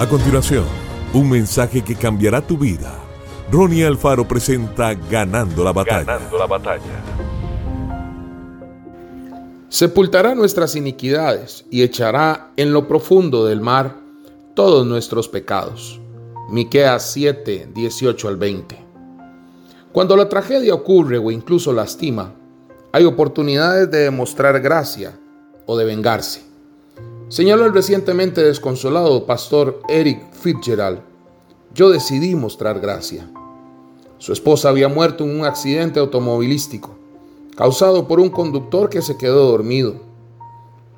A continuación, un mensaje que cambiará tu vida. Ronnie Alfaro presenta Ganando la batalla. Ganando la batalla. Sepultará nuestras iniquidades y echará en lo profundo del mar todos nuestros pecados. Miqueas 7, 18 al 20. Cuando la tragedia ocurre o incluso lastima, hay oportunidades de demostrar gracia o de vengarse. Señaló el recientemente desconsolado pastor Eric Fitzgerald, yo decidí mostrar gracia. Su esposa había muerto en un accidente automovilístico, causado por un conductor que se quedó dormido.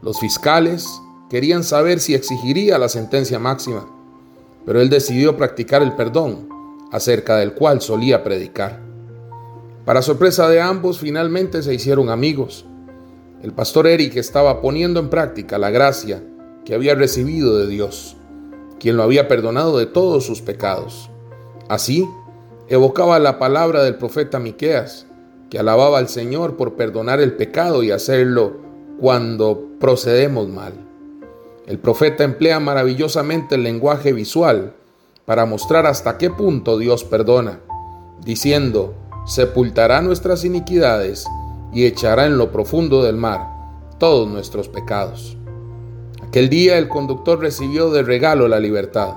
Los fiscales querían saber si exigiría la sentencia máxima, pero él decidió practicar el perdón, acerca del cual solía predicar. Para sorpresa de ambos, finalmente se hicieron amigos el pastor Eric estaba poniendo en práctica la gracia que había recibido de Dios, quien lo había perdonado de todos sus pecados. Así, evocaba la palabra del profeta Miqueas, que alababa al Señor por perdonar el pecado y hacerlo cuando procedemos mal. El profeta emplea maravillosamente el lenguaje visual para mostrar hasta qué punto Dios perdona, diciendo, sepultará nuestras iniquidades y echará en lo profundo del mar todos nuestros pecados. Aquel día el conductor recibió de regalo la libertad,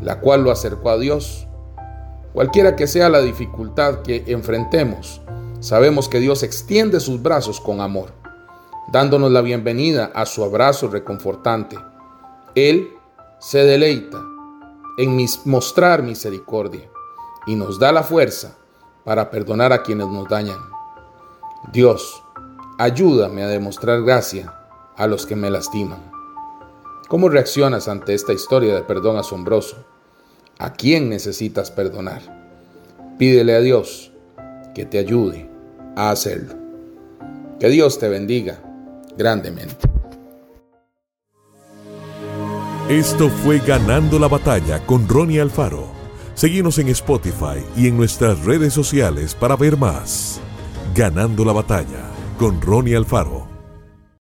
la cual lo acercó a Dios. Cualquiera que sea la dificultad que enfrentemos, sabemos que Dios extiende sus brazos con amor, dándonos la bienvenida a su abrazo reconfortante. Él se deleita en mostrar misericordia y nos da la fuerza para perdonar a quienes nos dañan. Dios, ayúdame a demostrar gracia a los que me lastiman. ¿Cómo reaccionas ante esta historia de perdón asombroso? ¿A quién necesitas perdonar? Pídele a Dios que te ayude a hacerlo. Que Dios te bendiga grandemente. Esto fue Ganando la Batalla con Ronnie Alfaro. Seguimos en Spotify y en nuestras redes sociales para ver más. Ganando la batalla con Ronnie Alfaro.